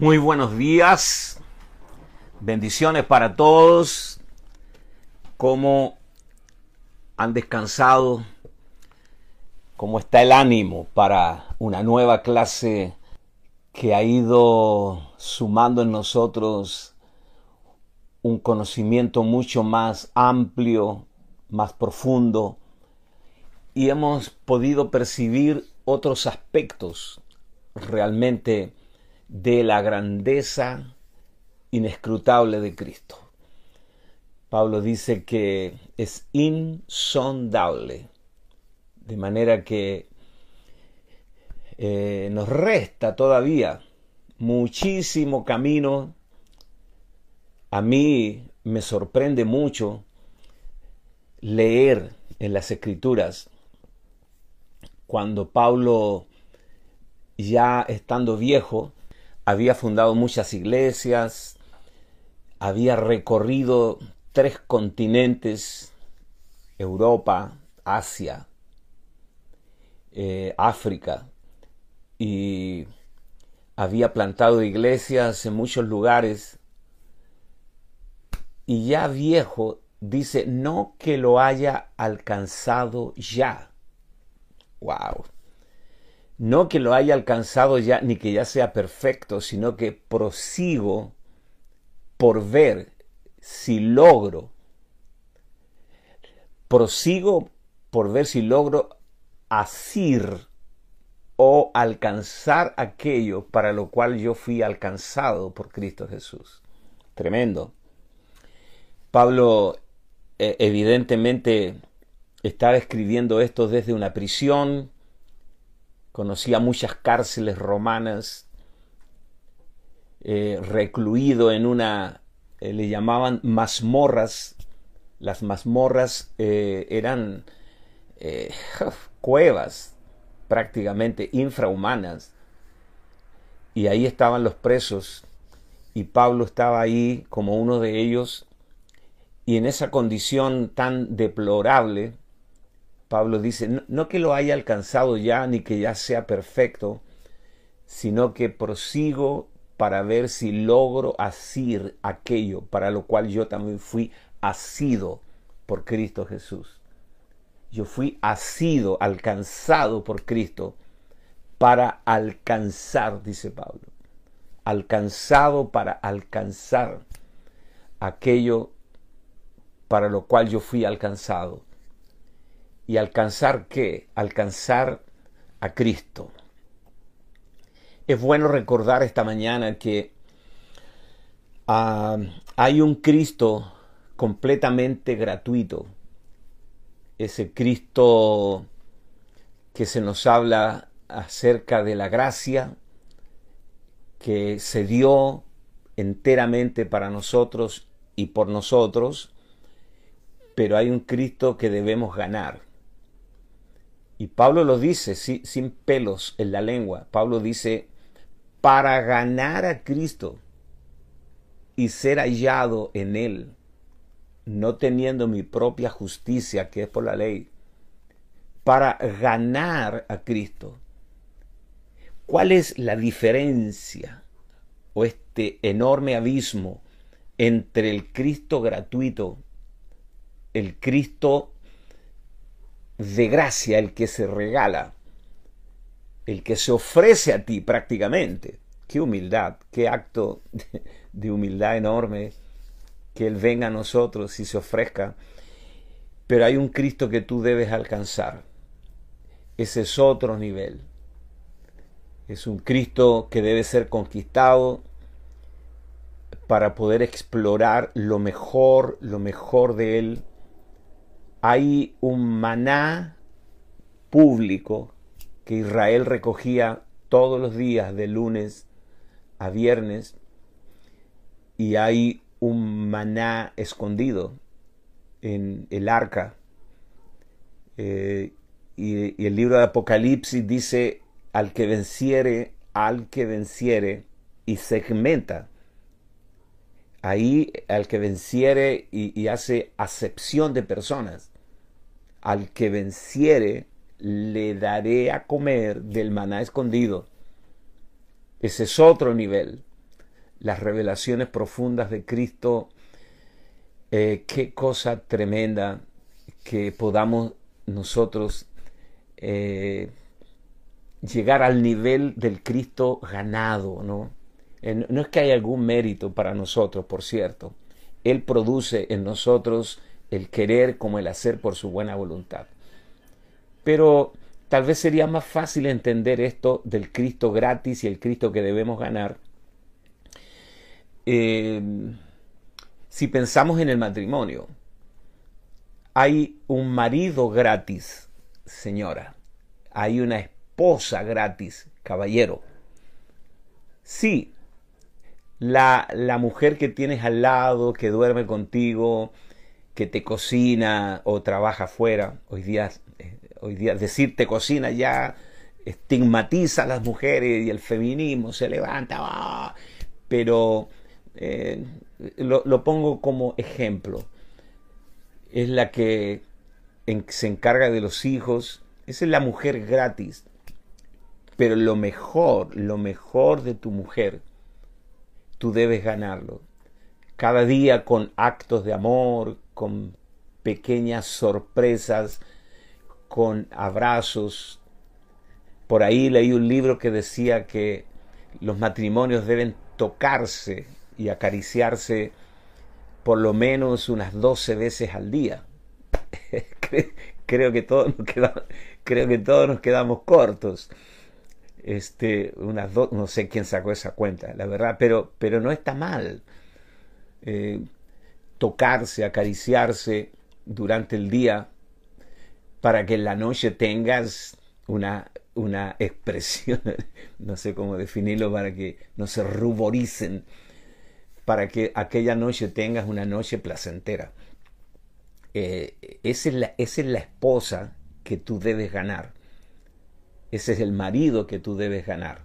Muy buenos días, bendiciones para todos. ¿Cómo han descansado? ¿Cómo está el ánimo para una nueva clase que ha ido sumando en nosotros un conocimiento mucho más amplio, más profundo, y hemos podido percibir otros aspectos realmente de la grandeza inescrutable de Cristo. Pablo dice que es insondable, de manera que eh, nos resta todavía muchísimo camino. A mí me sorprende mucho leer en las escrituras cuando Pablo, ya estando viejo, había fundado muchas iglesias, había recorrido tres continentes, Europa, Asia, eh, África, y había plantado iglesias en muchos lugares, y ya viejo dice, no que lo haya alcanzado ya. Wow no que lo haya alcanzado ya, ni que ya sea perfecto, sino que prosigo por ver si logro, prosigo por ver si logro asir o alcanzar aquello para lo cual yo fui alcanzado por Cristo Jesús. Tremendo. Pablo eh, evidentemente estaba escribiendo esto desde una prisión, conocía muchas cárceles romanas, eh, recluido en una, eh, le llamaban mazmorras, las mazmorras eh, eran cuevas prácticamente infrahumanas, y ahí estaban los presos, y Pablo estaba ahí como uno de ellos, y en esa condición tan deplorable, Pablo dice, no, que lo haya alcanzado ya ni que ya sea perfecto, sino que prosigo para ver si logro asir aquello para lo cual yo también fui asido por Cristo Jesús. Yo fui asido, alcanzado por Cristo para alcanzar, dice Pablo. Alcanzado para alcanzar aquello para lo cual yo fui alcanzado y alcanzar qué? Alcanzar a Cristo. Es bueno recordar esta mañana que ah, hay un Cristo completamente gratuito. Ese Cristo que se nos habla acerca de la gracia que se dio enteramente para nosotros y por nosotros, pero hay un Cristo que debemos ganar. Y Pablo lo dice sin pelos en la lengua. Pablo dice, para ganar a Cristo y ser hallado en Él, no teniendo mi propia justicia, que es por la ley, para ganar a Cristo. ¿Cuál es la diferencia o este enorme abismo entre el Cristo gratuito, el Cristo de gracia, el que se regala, el que se ofrece a ti prácticamente. Qué humildad, qué acto de humildad enorme que Él venga a nosotros y se ofrezca. Pero hay un Cristo que tú debes alcanzar. Ese es otro nivel. Es un Cristo que debe ser conquistado para poder explorar lo mejor, lo mejor de Él hay un maná público que Israel recogía todos los días de lunes a viernes y hay un maná escondido en el arca. Eh, y, y, el libro de Apocalipsis dice al que venciere, al que venciere, y segmenta ahí al que venciere y, hace acepción de personas. Al que venciere le daré a comer del maná escondido. Ese es otro nivel. las revelaciones profundas de Cristo, eh, qué cosa tremenda que podamos nosotros eh, llegar al nivel del Cristo ganado, ¿no? no es que haya algún mérito para nosotros, por cierto. Él produce en nosotros el querer como el hacer por su buena voluntad. Pero tal vez sería más fácil entender esto del Cristo gratis y el Cristo que debemos ganar eh, si pensamos en el matrimonio. Hay un marido gratis, señora. Hay una esposa gratis, caballero. Sí, la, la mujer que tienes al lado, que duerme contigo, que te cocina o trabaja afuera, hoy día, eh, hoy decir te cocina ya estigmatiza a las mujeres y el feminismo se levanta, ¡ah! pero eh, lo, pongo como ejemplo. Es la que se encarga de los hijos, esa es la mujer gratis, pero lo mejor, lo mejor de tu mujer, tú debes ganarlo. Cada día con actos de amor, con pequeñas sorpresas, con abrazos. Por ahí leí un libro que decía que los matrimonios deben tocarse y acariciarse por lo menos unas 12 veces al día. creo, que todos nos quedamos, creo que todos nos quedamos cortos este, unas no sé quién sacó esa cuenta, la verdad, pero, pero no está mal. Eh, tocarse, acariciarse durante el día para que en la noche tengas una, una expresión, no sé cómo definirlo, para que no se ruboricen, para que aquella noche tengas una noche placentera. Eh, esa, es la, esa es la esposa que tú debes ganar ese es el marido que tú debes ganar.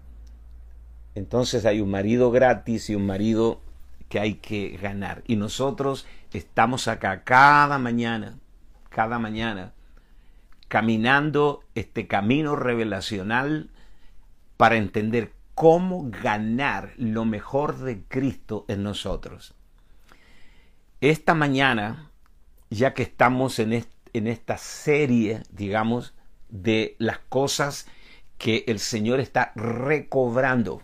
Entonces hay un marido gratis y un marido que hay que ganar. Y nosotros estamos acá cada mañana, cada mañana, caminando este camino revelacional para entender cómo ganar lo mejor de Cristo en nosotros. Esta mañana, ya que estamos en, en esta serie, digamos, de las cosas que el Señor está recobrando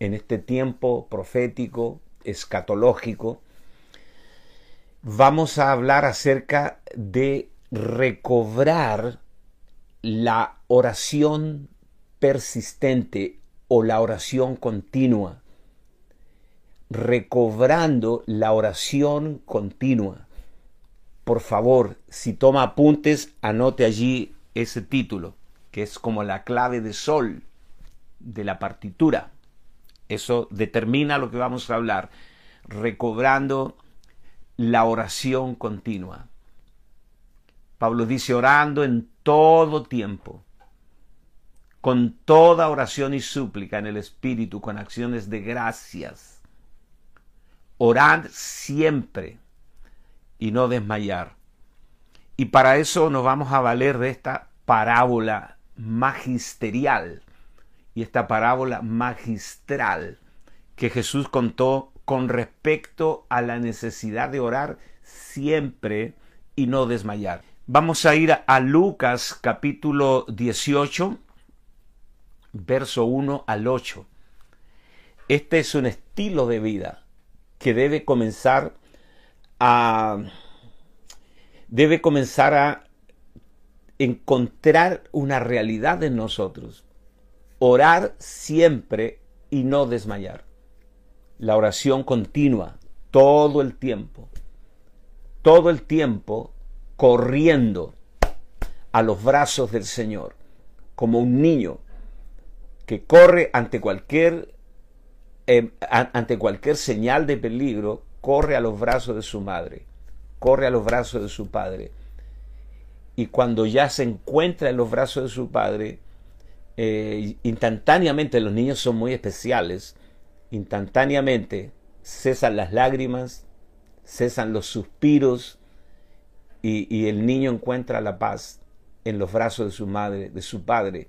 en este tiempo profético, escatológico, vamos a hablar acerca de recobrar la oración persistente o la oración continua. Recobrando la oración continua. Por favor, si toma apuntes, anote allí ese título que es como la clave de sol de la partitura. Eso determina lo que vamos a hablar, recobrando la oración continua. Pablo dice orando en todo tiempo, con toda oración y súplica en el Espíritu, con acciones de gracias. Orad siempre y no desmayar. Y para eso nos vamos a valer de esta parábola magisterial y esta parábola magistral que Jesús contó con respecto a la necesidad de orar siempre y no desmayar. Vamos a ir a Lucas capítulo 18, verso 1 al 8. Este es un estilo de vida que debe comenzar a debe comenzar a encontrar una realidad en nosotros. Orar siempre y no desmayar. La oración continua, todo el tiempo. Todo el tiempo corriendo a los brazos del Señor, como un niño que corre ante cualquier, eh, ante cualquier señal de peligro, corre a los brazos de su madre, corre a los brazos de su padre y cuando ya se encuentra en los brazos de su padre, eh, instantáneamente los niños son muy especiales, instantáneamente cesan las lágrimas, cesan los suspiros y, y, el niño encuentra la paz en los brazos de su madre, de su padre.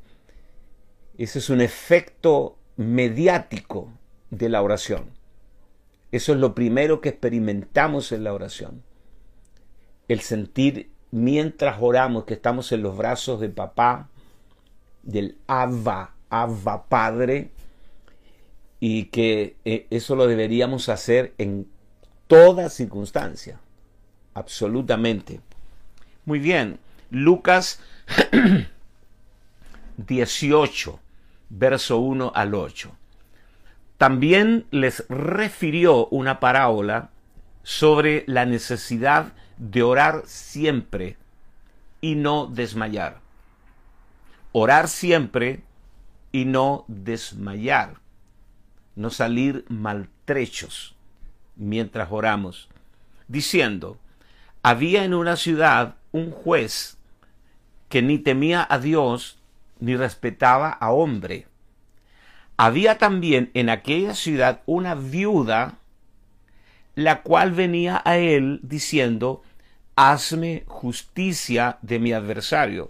Ese es un efecto mediático de la oración. Eso es lo primero que experimentamos en la oración. El sentir mientras oramos que estamos en los brazos de papá, del Abba, Abba Padre, y que eh, eso lo deberíamos hacer en toda circunstancia, absolutamente. Muy bien, Lucas 18, verso 1 al 8. También les refirió una parábola sobre la necesidad de orar siempre y no desmayar. Orar siempre y no desmayar. No salir maltrechos mientras oramos. Diciendo, había en una ciudad un juez que ni temía a Dios ni respetaba a hombre había también en aquella ciudad una viuda, la cual venía a él diciendo, hazme justicia de mi adversario.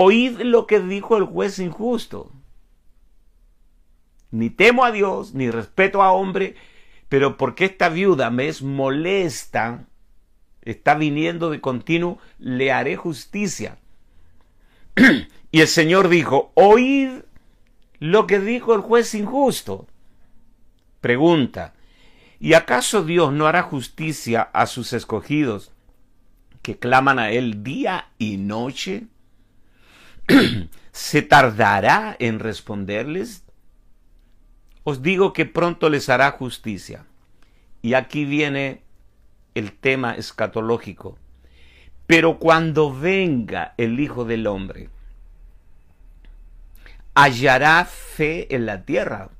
oíd lo que dijo el juez injusto. Ni temo a Dios, ni respeto a hombre, pero porque esta viuda me es molesta, está viniendo de continuo, le haré justicia. y el Señor dijo, oíd lo que dijo el juez injusto. Pregunta, ¿y acaso Dios no hará justicia a sus escogidos que claman a Él día y noche? ¿Se tardará en responderles? Os digo que pronto les hará justicia. Y aquí viene el tema escatológico. Pero cuando venga el Hijo del Hombre, hallará fe en la tierra.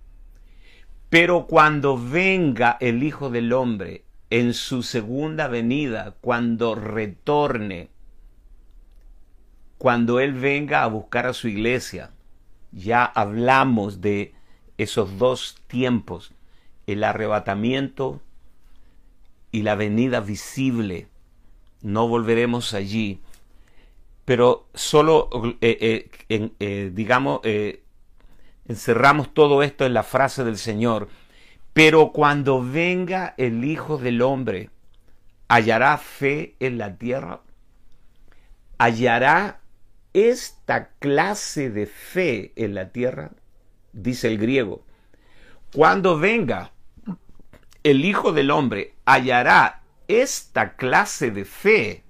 Pero cuando venga el Hijo del Hombre en su segunda venida, cuando retorne, cuando Él venga a buscar a su iglesia, ya hablamos de esos dos tiempos, el arrebatamiento y la venida visible. No volveremos allí pero solo, eh, eh, eh, digamos, encerramos todo esto en la frase del Señor. Pero cuando venga el Hijo del Hombre, hallará fe en la tierra, hallará esta clase de fe en la tierra, dice el griego. Cuando venga el Hijo del Hombre, hallará esta clase de fe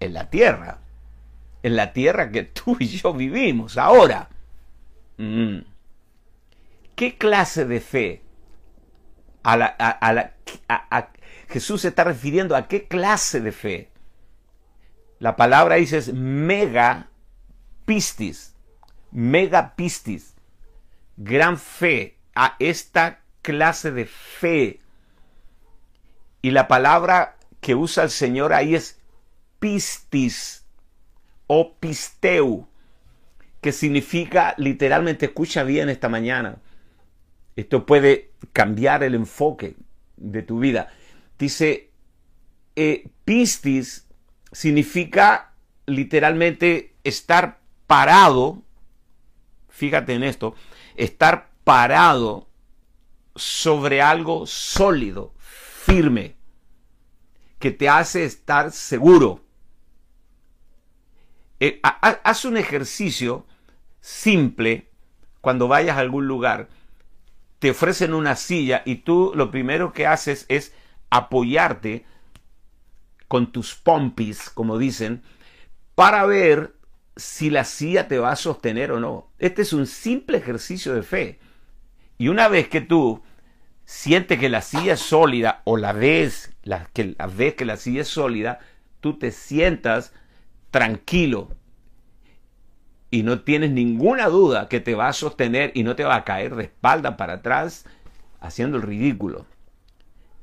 en la tierra en la tierra que tú y yo vivimos ahora. Mm. ¿Qué clase de fe? Jesús se está refiriendo a qué clase de fe. La palabra dice es mega pistis, mega pistis, gran fe, a esta clase de fe. Y la palabra que usa el Señor ahí es pistis, o pisteu, que significa literalmente, escucha bien esta mañana, esto puede cambiar el enfoque de tu vida. Dice, eh, pistis significa literalmente estar parado, fíjate en esto, estar parado sobre algo sólido, firme, que te hace estar seguro. Eh, haz un ejercicio simple cuando vayas a algún lugar. Te ofrecen una silla y tú lo primero que haces es apoyarte con tus pompis, como dicen, para ver si la silla te va a sostener o no. Este es un simple ejercicio de fe. Y una vez que tú sientes que la silla es sólida o la ves, la, que, la ves que la silla es sólida, tú te sientas tranquilo y no tienes ninguna duda que te va a sostener y no te va a caer de espalda para atrás haciendo el ridículo.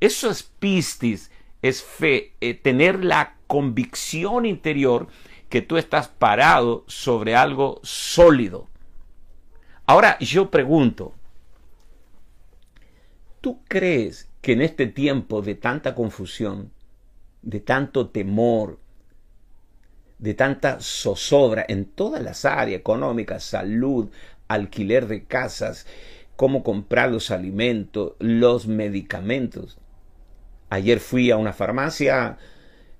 Eso es pistis, es fe, eh, tener la convicción interior que tú estás parado sobre algo sólido. Ahora yo pregunto, ¿tú crees que en este tiempo de tanta confusión, de tanto temor, de tanta zozobra en todas las áreas económicas, salud, alquiler de casas, cómo comprar los alimentos, los medicamentos. Ayer fui a una farmacia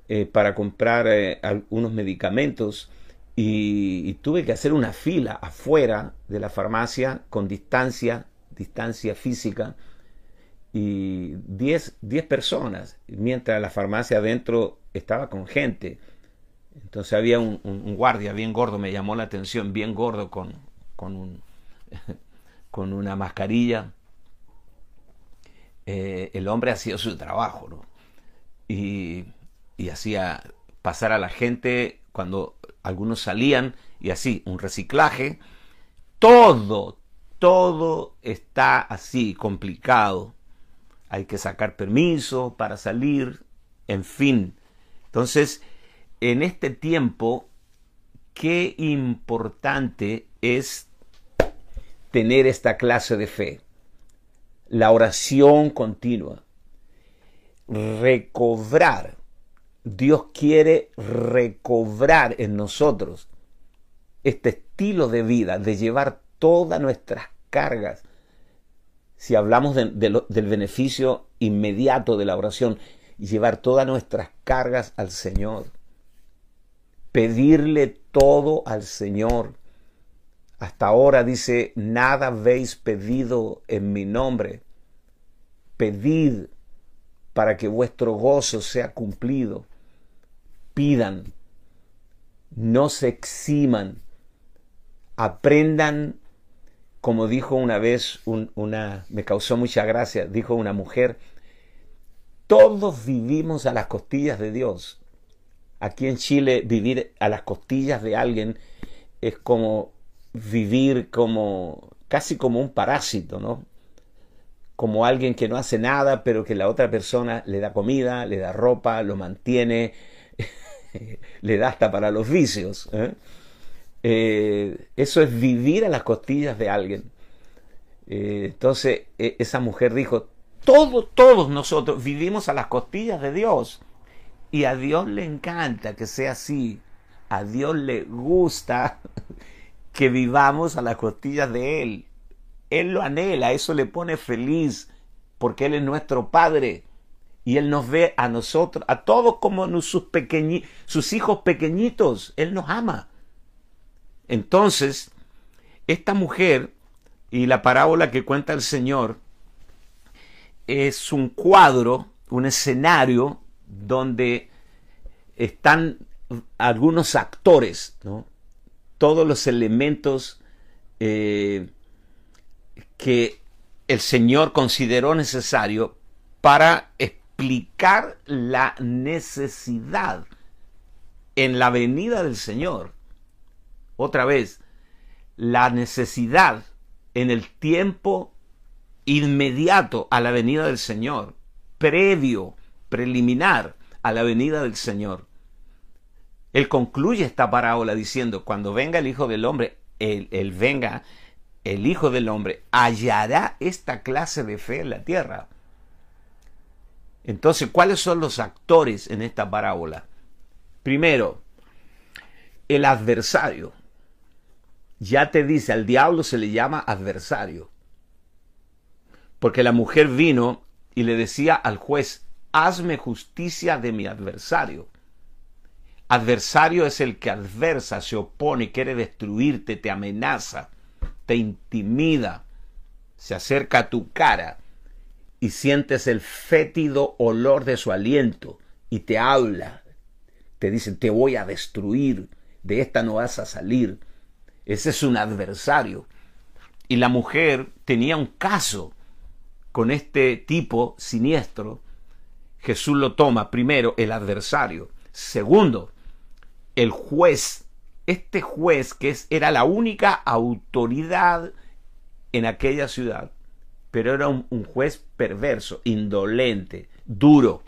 eh, para comprar eh, algunos medicamentos y, tuve que hacer una fila afuera de la farmacia con distancia, distancia física, y 10 personas, mientras la farmacia adentro estaba con gente. Entonces había un, guardia bien gordo, me llamó la atención, bien gordo con, con, un, con una mascarilla. Eh, el hombre hacía su trabajo, ¿no? Y, y hacía pasar a la gente cuando algunos salían y así, un reciclaje. Todo, todo está así, complicado. Hay que sacar permiso para salir, en fin. Entonces, en este tiempo, qué importante es tener esta clase de fe. La oración continua. Recobrar. Dios quiere recobrar en nosotros este estilo de vida, de llevar todas nuestras cargas. Si hablamos del beneficio inmediato de la oración, llevar todas nuestras cargas al Señor pedirle todo al Señor. Hasta ahora dice, nada habéis pedido en mi nombre. Pedid para que vuestro gozo sea cumplido. Pidan, no se eximan, aprendan, como dijo una vez una, me causó mucha gracia, dijo una mujer, todos vivimos a las costillas de Dios. Aquí en Chile vivir a las costillas de alguien es como vivir como casi como un parásito, ¿no? Como alguien que no hace nada, pero que la otra persona le da comida, le da ropa, lo mantiene, le da hasta para los vicios. ¿eh? Eh, eso es vivir a las costillas de alguien. Eh, entonces e, esa mujer dijo, todos, todos nosotros vivimos a las costillas de Dios. Y a Dios le encanta que sea así. A Dios le gusta que vivamos a las costillas de Él. Él lo anhela, eso le pone feliz, porque Él es nuestro Padre. Y Él nos ve a nosotros, a todos como sus, sus hijos pequeñitos. Él nos ama. Entonces, esta mujer y la parábola que cuenta el Señor es un cuadro, un escenario donde están algunos actores, todos los elementos eh, que el Señor consideró necesario para explicar la necesidad en la venida del Señor. Otra vez, la necesidad en el tiempo inmediato a la venida del Señor, previo preliminar a la venida del Señor. Él concluye esta parábola diciendo, cuando venga el Hijo del Hombre, él, venga, el Hijo del Hombre hallará esta clase de fe en la tierra. Entonces, ¿cuáles son los actores en esta parábola? Primero, el adversario. Ya te dice, al diablo se le llama adversario. Porque la mujer vino y le decía al juez, hazme justicia de mi adversario. Adversario es el que adversa, se opone, quiere destruirte, te amenaza, te intimida, se acerca a tu cara y sientes el fétido olor de su aliento y te habla. Te dice, te voy a destruir, de esta no vas a salir. Ese es un adversario. Y la mujer tenía un caso con este tipo siniestro Jesús lo toma primero el adversario. Segundo, el juez. Este juez que es, era la única autoridad en aquella ciudad pero era un, juez perverso, indolente, duro.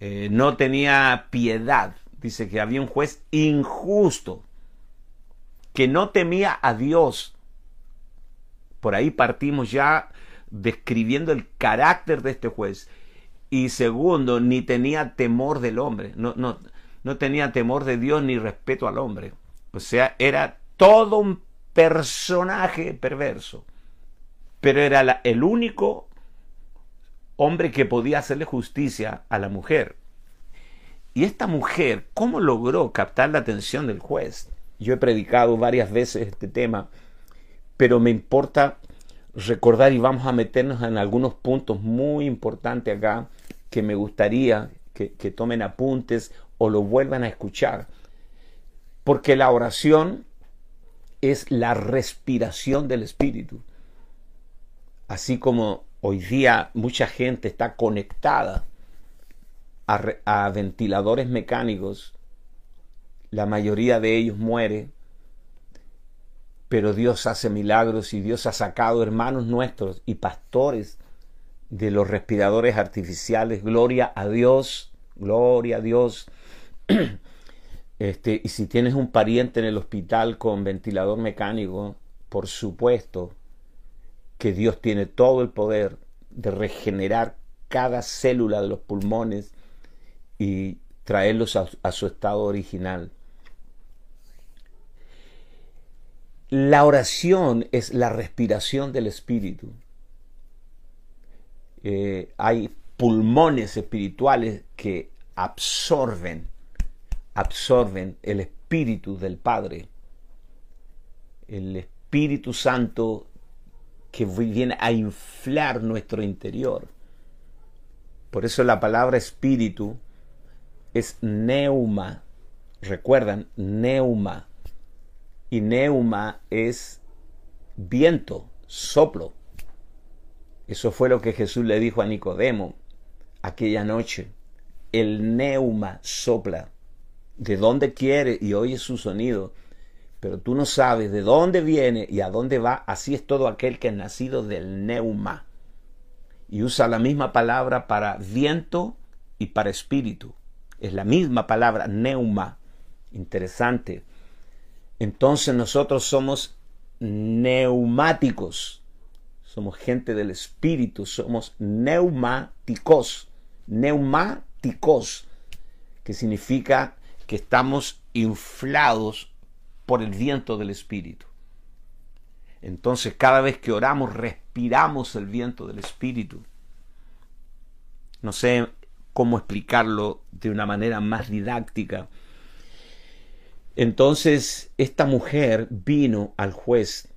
Eh, no tenía piedad. Dice que había un juez injusto, que no temía a Dios. Por ahí partimos ya describiendo el carácter de este juez. Y segundo, ni tenía temor del hombre. No, no, no tenía temor de Dios ni respeto al hombre. O sea, era todo un personaje perverso. Pero era el único hombre que podía hacerle justicia a la mujer. Y esta mujer, ¿cómo logró captar la atención del juez? Yo he predicado varias veces este tema, pero me importa recordar y vamos a meternos en algunos puntos muy importantes acá que me gustaría que, tomen apuntes o lo vuelvan a escuchar. Porque la oración es la respiración del Espíritu. Así como hoy día mucha gente está conectada a, ventiladores mecánicos, la mayoría de ellos muere, pero Dios hace milagros y Dios ha sacado hermanos nuestros y pastores de los respiradores artificiales. Gloria a Dios, gloria a Dios. Este, y si tienes un pariente en el hospital con ventilador mecánico, por supuesto que Dios tiene todo el poder de regenerar cada célula de los pulmones y traerlos a, su estado original. La oración es la respiración del espíritu. Eh, hay pulmones espirituales que absorben absorben el Espíritu del Padre, el Espíritu Santo que viene a inflar nuestro interior. Por eso la palabra espíritu es neuma. Recuerdan, neuma. Y neuma es viento, soplo. Eso fue lo que Jesús le dijo a Nicodemo aquella noche. El neuma sopla de dónde quiere y oye su sonido, pero tú no sabes de dónde viene y a dónde va, así es todo aquel que es nacido del neuma. Y usa la misma palabra para viento y para espíritu. Es la misma palabra, neuma. Interesante. Entonces nosotros somos neumáticos. Somos gente del espíritu, somos neumáticos. Neumáticos, que significa que estamos inflados por el viento del Espíritu. Entonces cada vez que oramos respiramos el viento del Espíritu. No sé cómo explicarlo de una manera más didáctica. Entonces esta mujer vino al juez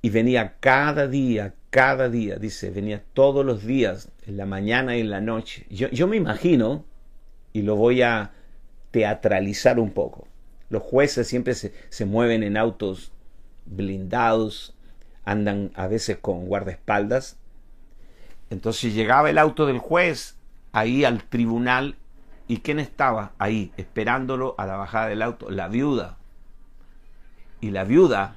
y venía cada día, cada día, dice, venía todos los días, en la mañana y en la noche. Yo, yo me imagino, y lo voy a, teatralizar un poco. Los jueces siempre se, mueven en autos blindados, andan a veces con guardaespaldas. Entonces llegaba el auto del juez ahí al tribunal y ¿quién estaba ahí esperándolo a la bajada del auto? La viuda. Y la viuda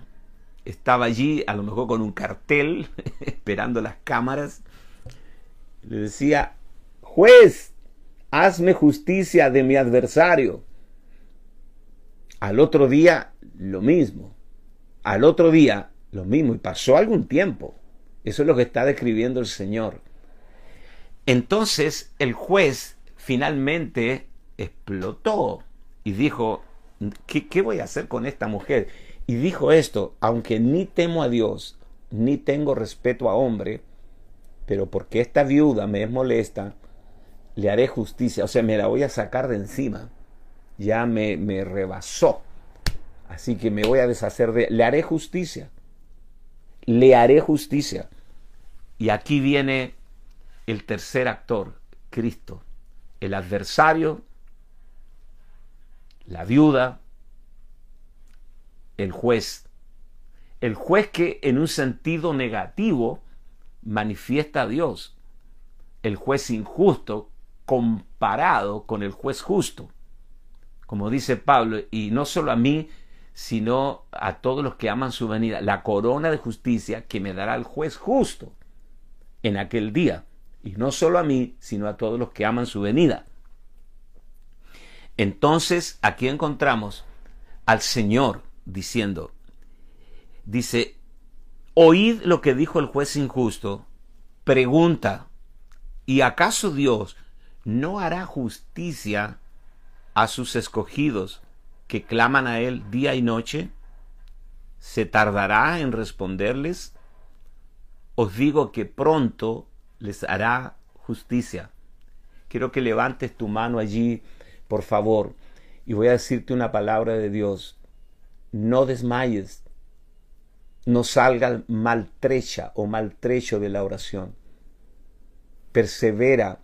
estaba allí a lo mejor con un cartel esperando las cámaras. Le decía, juez, hazme justicia de mi adversario. Al otro día, lo mismo. Al otro día, lo mismo. Y pasó algún tiempo. Eso es lo que está describiendo el Señor. Entonces el juez finalmente explotó y dijo, ¿qué, ¿qué, voy a hacer con esta mujer? Y dijo esto, aunque ni temo a Dios, ni tengo respeto a hombre, pero porque esta viuda me es molesta, le haré justicia, o sea, me la voy a sacar de encima. Ya me, me rebasó. Así que me voy a deshacer de... Le haré justicia. Le haré justicia. Y aquí viene el tercer actor, Cristo. El adversario, la viuda, el juez. El juez que en un sentido negativo manifiesta a Dios. El juez injusto comparado con el juez justo. Como dice Pablo, y no solo a mí, sino a todos los que aman su venida, la corona de justicia que me dará el juez justo en aquel día, y no solo a mí, sino a todos los que aman su venida. Entonces aquí encontramos al Señor diciendo, dice, oíd lo que dijo el juez injusto, pregunta, ¿y acaso Dios no hará justicia a sus escogidos que claman a Él día y noche? ¿Se tardará en responderles? Os digo que pronto les hará justicia. Quiero que levantes tu mano allí, por favor, y voy a decirte una palabra de Dios. No desmayes, no salga maltrecha o maltrecho de la oración. Persevera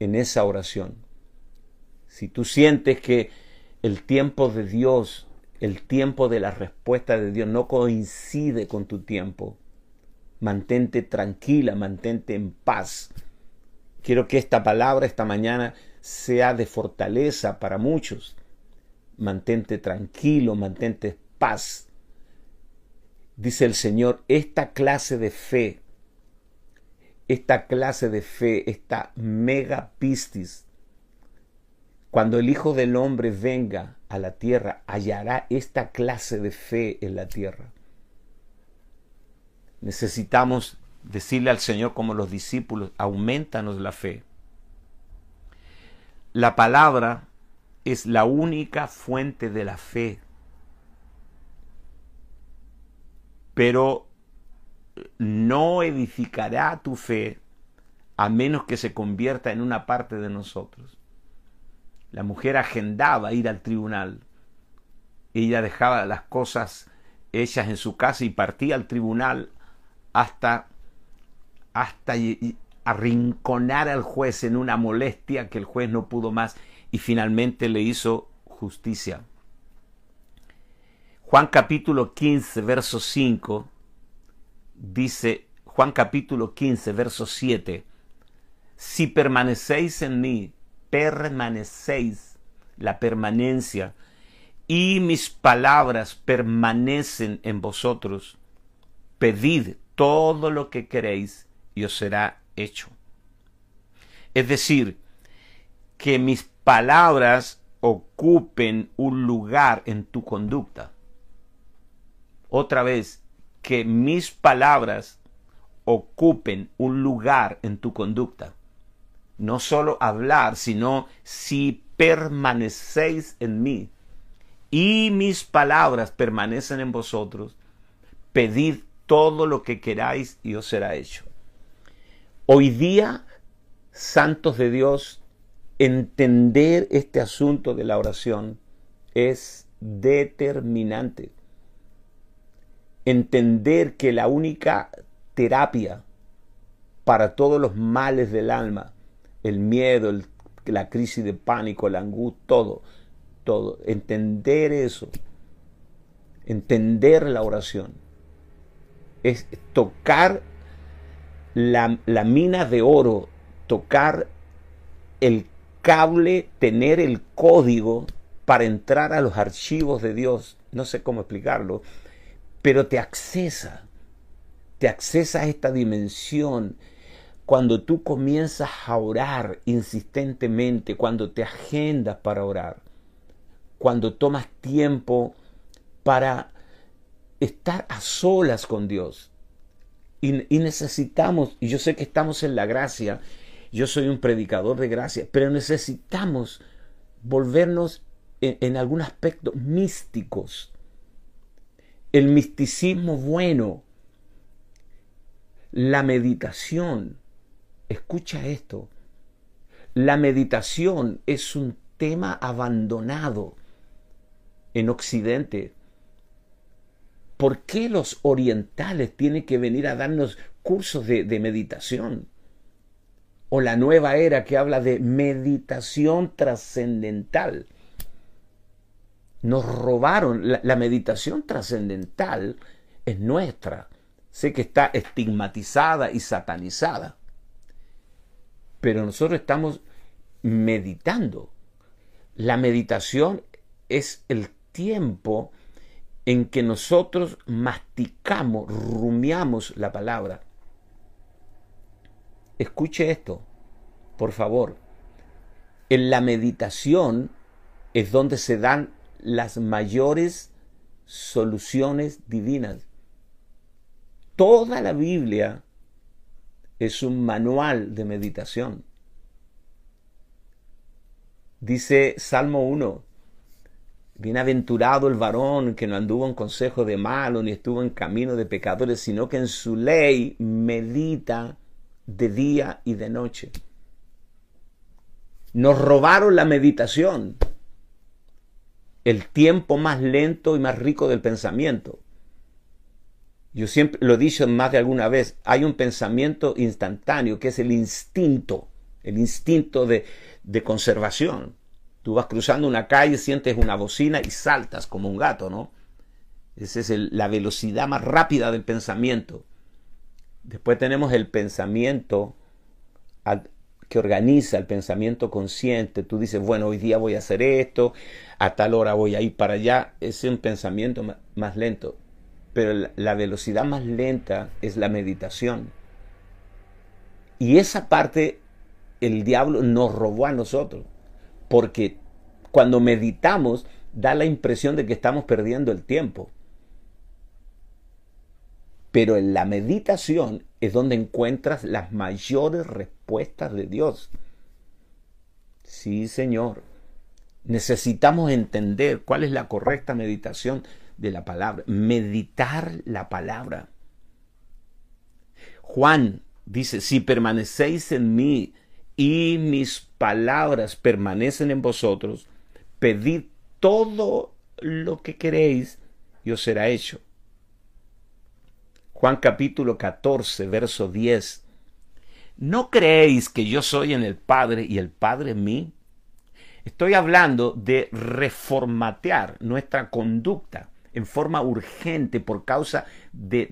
en esa oración. Si tú sientes que el tiempo de Dios, el tiempo de la respuesta de Dios no coincide con tu tiempo, mantente tranquila, mantente en paz. Quiero que esta palabra esta mañana sea de fortaleza para muchos. Mantente tranquilo, mantente en paz. Dice el Señor, esta clase de fe esta clase de fe, esta mega pistis, cuando el Hijo del Hombre venga a la tierra, hallará esta clase de fe en la tierra. Necesitamos decirle al Señor como los discípulos, aumentanos la fe. La palabra es la única fuente de la fe. Pero no edificará tu fe a menos que se convierta en una parte de nosotros. La mujer agendaba ir al tribunal. Ella dejaba las cosas hechas en su casa y partía al tribunal hasta, hasta arrinconar al juez en una molestia que el juez no pudo más y finalmente le hizo justicia. Juan capítulo 15, verso 5 dice Juan capítulo 15, verso 7, si permanecéis en mí, permanecéis la permanencia, y mis palabras permanecen en vosotros, pedid todo lo que queréis y os será hecho. Es decir, que mis palabras ocupen un lugar en tu conducta. Otra vez, que mis palabras ocupen un lugar en tu conducta. No solo hablar, sino si permanecéis en mí y mis palabras permanecen en vosotros, pedid todo lo que queráis y os será hecho. Hoy día, santos de Dios, entender este asunto de la oración es determinante entender que la única terapia para todos los males del alma, el miedo, la crisis de pánico, la angustia, todo, todo, entender eso, entender la oración, es tocar la, la mina de oro, tocar el cable, tener el código para entrar a los archivos de Dios. No sé cómo explicarlo, pero te accesa, te accesa a esta dimensión cuando tú comienzas a orar insistentemente, cuando te agendas para orar, cuando tomas tiempo para estar a solas con Dios. Y, necesitamos, y yo sé que estamos en la gracia, yo soy un predicador de gracia, pero necesitamos volvernos en, en algún aspecto místicos el misticismo bueno, la meditación. Escucha esto. La meditación es un tema abandonado en Occidente. ¿Por qué los orientales tienen que venir a darnos cursos de, meditación? O la nueva era que habla de meditación trascendental nos robaron. La, meditación trascendental es nuestra. Sé que está estigmatizada y satanizada. Pero nosotros estamos meditando. La meditación es el tiempo en que nosotros masticamos, rumiamos la palabra. Escuche esto, por favor. En la meditación es donde se dan las mayores soluciones divinas. Toda la Biblia es un manual de meditación. Dice Salmo 1, Bienaventurado el varón que no anduvo en consejo de malo, ni estuvo en camino de pecadores, sino que en su ley medita de día y de noche. Nos robaron la meditación, el tiempo más lento y más rico del pensamiento. Yo siempre lo he dicho más de alguna vez, hay un pensamiento instantáneo que es el instinto, el instinto de, de conservación. Tú vas cruzando una calle, sientes una bocina y saltas como un gato, ¿no? Esa es la velocidad más rápida del pensamiento. Después tenemos el pensamiento que organiza el pensamiento consciente. Tú dices, bueno, hoy día voy a hacer esto, a tal hora voy a ir para allá. Es un pensamiento más lento. Pero la velocidad más lenta es la meditación. Y esa parte el diablo nos robó a nosotros porque cuando meditamos da la impresión de que estamos perdiendo el tiempo. Pero en la meditación es donde encuentras las mayores respuestas de Dios. Sí, Señor. Necesitamos entender cuál es la correcta meditación de la palabra. Meditar la palabra. Juan dice, si permanecéis en mí y mis palabras permanecen en vosotros, pedid todo lo que queréis y os será hecho. Juan capítulo 14, verso 10. ¿No creéis que yo soy en el Padre y el Padre en mí? Estoy hablando de reformatear nuestra conducta en forma urgente por causa de,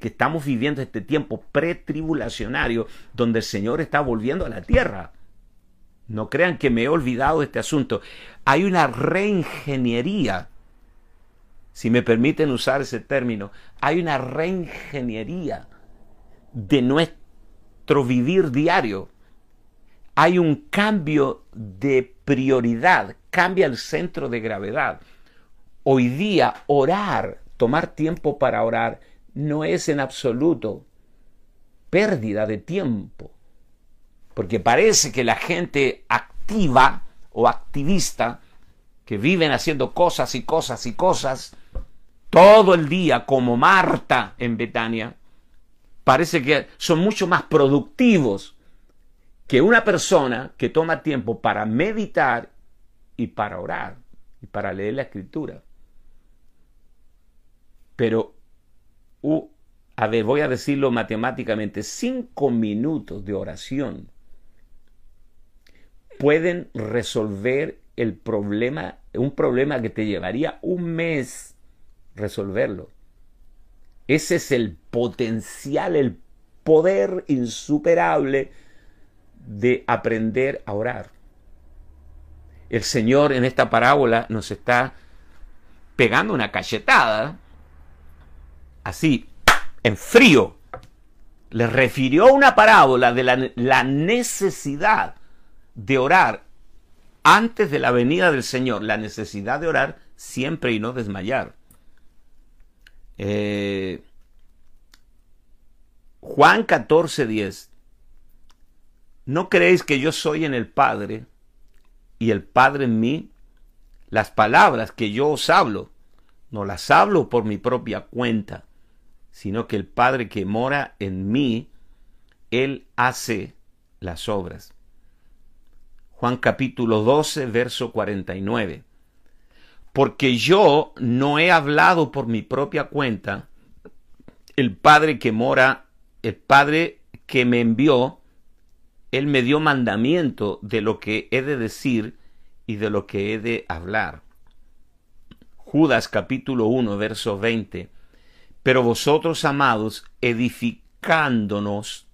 que estamos viviendo este tiempo pretribulacionario donde el Señor está volviendo a la tierra. No crean que me he olvidado de este asunto. Hay una reingeniería, si me permiten usar ese término, hay una reingeniería de nuestro vivir diario. Hay un cambio de prioridad, cambia el centro de gravedad. Hoy día orar, tomar tiempo para orar, no es en absoluto pérdida de tiempo. Porque parece que la gente activa o activista, que viven haciendo cosas y cosas y cosas, todo el día como Marta en Betania, parece que son mucho más productivos que una persona que toma tiempo para meditar y para orar y para leer la escritura. Pero, a ver, voy a decirlo matemáticamente, cinco minutos de oración pueden resolver el problema, un problema que te llevaría un mes resolverlo. Ese es el potencial, el poder insuperable de aprender a orar. El Señor en esta parábola nos está pegando una cachetada así, en frío, le refirió una parábola de la, necesidad de orar antes de la venida del Señor, la necesidad de orar siempre y no desmayar. Eh, Juan 14, 10. ¿No creéis que yo soy en el Padre y el Padre en mí? Las palabras que yo os hablo, no las hablo por mi propia cuenta, sino que el Padre que mora en mí, Él hace las obras. Juan capítulo 12, verso 49. Porque yo no he hablado por mi propia cuenta, el Padre que mora, el Padre que me envió, Él me dio mandamiento de lo que he de decir y de lo que he de hablar. Judas capítulo 1, verso 20 pero vosotros, amados, edificándonos,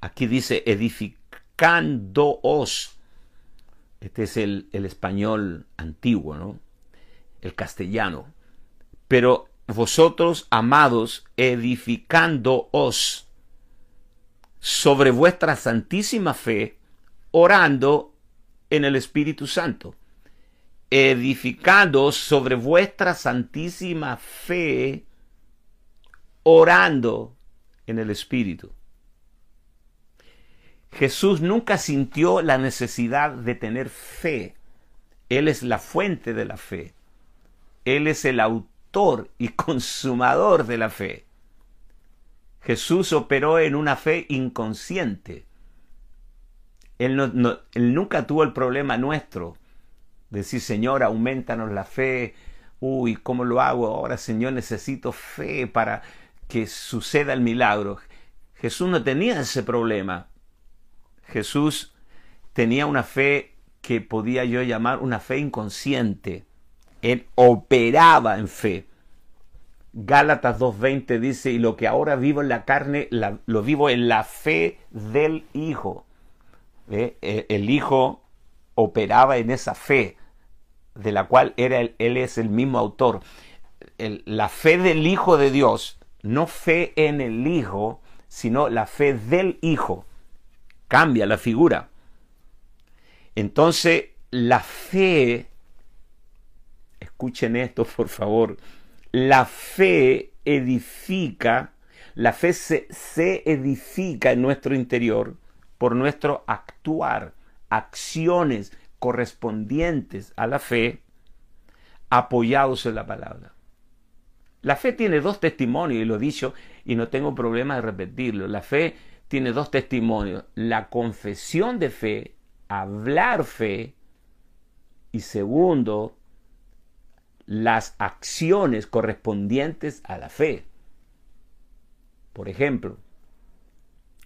aquí dice edificándoos, este es el, el español antiguo, ¿no? El castellano. Pero vosotros, amados, edificándoos sobre vuestra santísima fe, orando en el Espíritu Santo. Edificando sobre vuestra santísima fe, orando en el Espíritu. Jesús nunca sintió la necesidad de tener fe. Él es la fuente de la fe. Él es el autor y consumador de la fe. Jesús operó en una fe inconsciente. Él, nunca tuvo el problema nuestro. Decir, Señor, aumentanos la fe. Uy, ¿cómo lo hago ahora, Señor? Necesito fe para que suceda el milagro. Jesús no tenía ese problema. Jesús tenía una fe que podía yo llamar una fe inconsciente. Él operaba en fe. Gálatas 2.20 dice, y lo que ahora vivo en la carne, lo vivo en la fe del Hijo. ¿Eh? E, el Hijo operaba en esa fe, de la cual era él es el mismo autor. la fe del Hijo de Dios, no fe en el Hijo, sino la fe del Hijo. Cambia la figura. Entonces, la fe, escuchen esto por favor, la fe edifica, la fe se, se edifica en nuestro interior por nuestro actuar, acciones correspondientes a la fe, apoyados en la palabra. La fe tiene dos testimonios, y lo he dicho, y no tengo problema de repetirlo. La fe tiene dos testimonios. La confesión de fe, hablar fe, y segundo, las acciones correspondientes a la fe. Por ejemplo,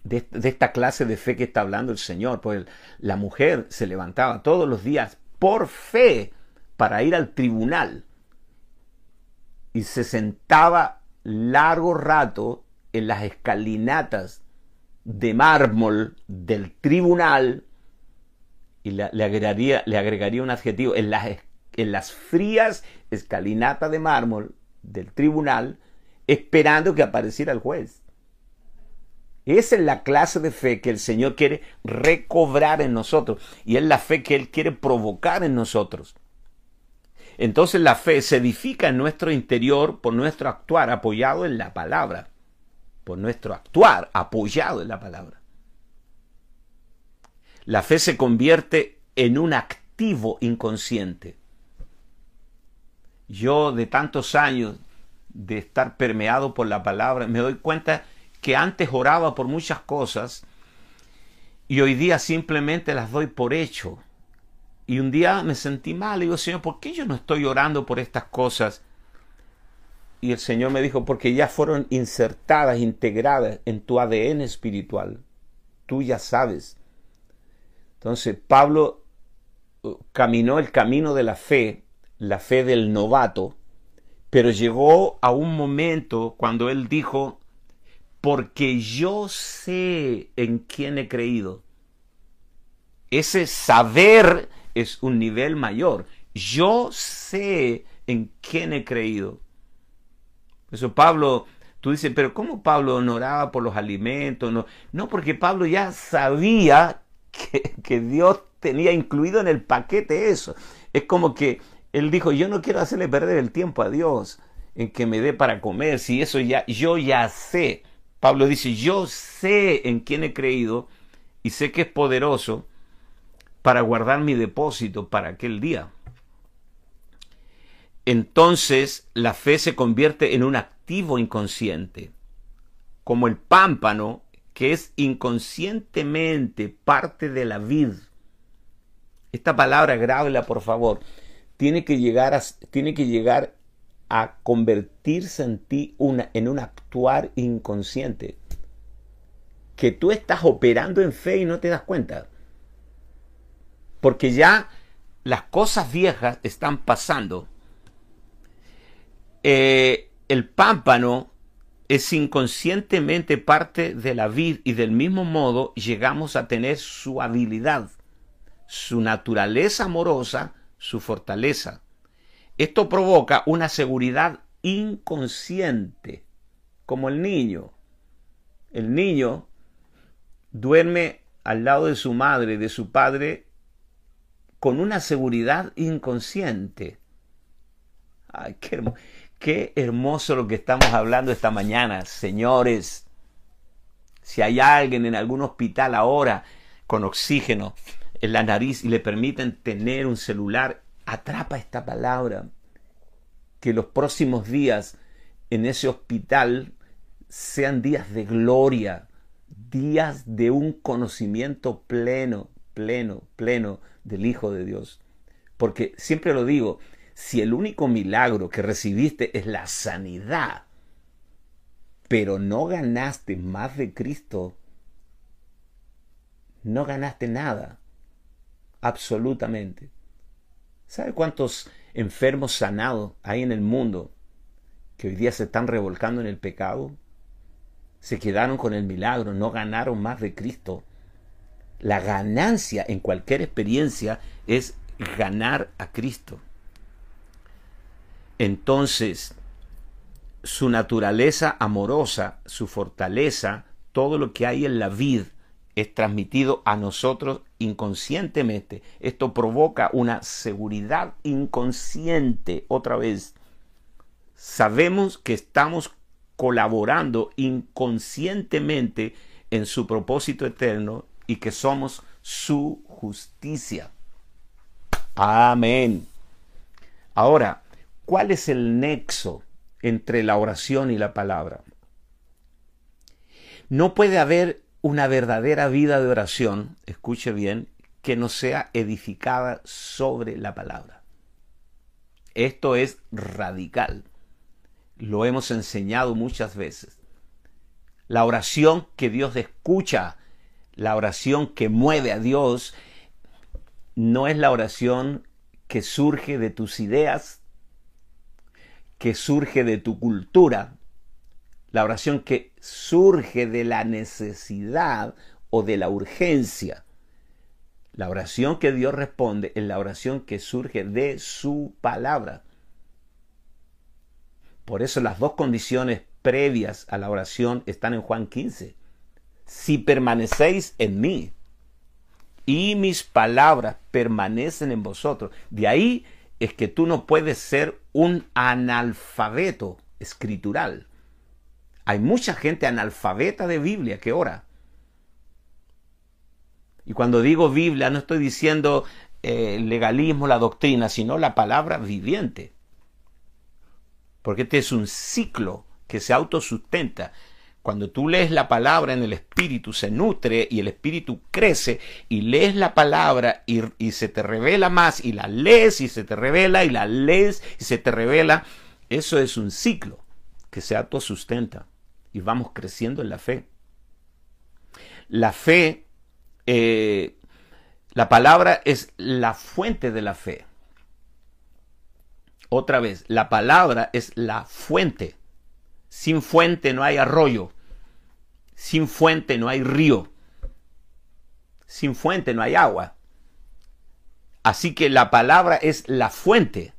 de, esta clase de fe que está hablando el Señor. Pues la mujer se levantaba todos los días por fe para ir al tribunal y se sentaba largo rato en las escalinatas de mármol del tribunal y le, agregaría, le agregaría un adjetivo en las, en las frías escalinatas de mármol del tribunal esperando que apareciera el juez. Esa es la clase de fe que el Señor quiere recobrar en nosotros y es la fe que Él quiere provocar en nosotros. Entonces la fe se edifica en nuestro interior por nuestro actuar apoyado en la palabra, por nuestro actuar apoyado en la palabra. La fe se convierte en un activo inconsciente. Yo de tantos años de estar permeado por la palabra, me doy cuenta que antes oraba por muchas cosas y hoy día simplemente las doy por hecho. Y un día me sentí mal y digo, Señor, ¿por qué yo no estoy orando por estas cosas? Y el Señor me dijo, porque ya fueron insertadas, integradas en tu ADN espiritual. Tú ya sabes. Entonces, Pablo uh, caminó el camino de la fe, la fe del novato, pero llegó a un momento cuando él dijo, porque yo sé en quién he creído. Ese saber es un nivel mayor. Yo sé en quién he creído. eso Pablo, tú dices, pero ¿cómo Pablo honoraba por los alimentos? No, no porque Pablo ya sabía que, que Dios tenía incluido en el paquete eso. Es como que él dijo, yo no quiero hacerle perder el tiempo a Dios en que me dé para comer, si eso ya, yo ya sé. Pablo dice, yo sé en quién he creído y sé que es poderoso para guardar mi depósito para aquel día. Entonces la fe se convierte en un activo inconsciente, como el pámpano que es inconscientemente parte de la vid. Esta palabra, grábela por favor, tiene que llegar a, tiene que llegar a convertirse en ti una, en un actuar inconsciente. Que tú estás operando en fe y no te das cuenta. Porque ya las cosas viejas están pasando. Eh, el pámpano es inconscientemente parte de la vid y del mismo modo llegamos a tener su habilidad, su naturaleza amorosa, su fortaleza. Esto provoca una seguridad inconsciente, como el niño. El niño duerme al lado de su madre, de su padre, con una seguridad inconsciente. Ay, qué, qué hermoso lo que estamos hablando esta mañana, señores. Si hay alguien en algún hospital ahora con oxígeno en la nariz y le permiten tener un celular, atrapa esta palabra. Que los próximos días en ese hospital sean días de gloria, días de un conocimiento pleno, pleno, pleno del Hijo de Dios. Porque siempre lo digo, si el único milagro que recibiste es la sanidad, pero no ganaste más de Cristo, no ganaste nada, absolutamente. ¿Sabe cuántos enfermos sanados hay en el mundo que hoy día se están revolcando en el pecado? Se quedaron con el milagro, no ganaron más de Cristo. La ganancia en cualquier experiencia es ganar a Cristo. Entonces, su naturaleza amorosa, su fortaleza, todo lo que hay en la vid es transmitido a nosotros inconscientemente. Esto provoca una seguridad inconsciente. Otra vez, sabemos que estamos colaborando inconscientemente en su propósito eterno y que somos su justicia. Amén. Ahora, ¿cuál es el nexo entre la oración y la palabra? No puede haber una verdadera vida de oración, escuche bien, que no sea edificada sobre la palabra. Esto es radical. Lo hemos enseñado muchas veces. La oración que Dios escucha la oración que mueve a Dios no es la oración que surge de tus ideas, que surge de tu cultura, la oración que surge de la necesidad o de la urgencia. La oración que Dios responde es la oración que surge de su palabra. Por eso las dos condiciones previas a la oración están en Juan 15 si permanecéis en mí y mis palabras permanecen en vosotros. De ahí es que tú no puedes ser un analfabeto escritural. Hay mucha gente analfabeta de Biblia que ora. Y cuando digo Biblia no estoy diciendo eh, legalismo, la doctrina, sino la palabra viviente. Porque este es un ciclo que se autosustenta. Cuando tú lees la palabra en el espíritu, se nutre y el espíritu crece y lees la palabra y, se te revela más y la lees y se te revela y la lees y se te revela. Eso es un ciclo que se autosustenta y vamos creciendo en la fe. La fe, eh, la palabra es la fuente de la fe. Otra vez, la palabra es la fuente. Sin fuente no hay arroyo. Sin fuente no hay río. Sin fuente no hay agua. Así que la palabra es la fuente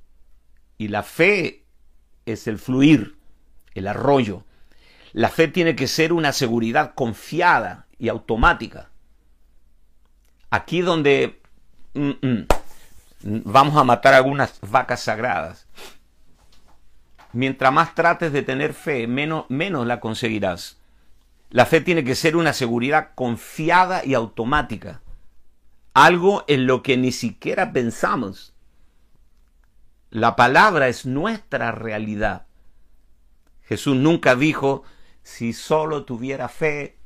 y la fe es el fluir, el arroyo. La fe tiene que ser una seguridad confiada y automática. Aquí donde mm, mm, vamos a matar algunas vacas sagradas. Mientras más trates de tener fe, menos, menos la conseguirás. La fe tiene que ser una seguridad confiada y automática. Algo en lo que ni siquiera pensamos. La palabra es nuestra realidad. Jesús nunca dijo, si solo tuviera fe,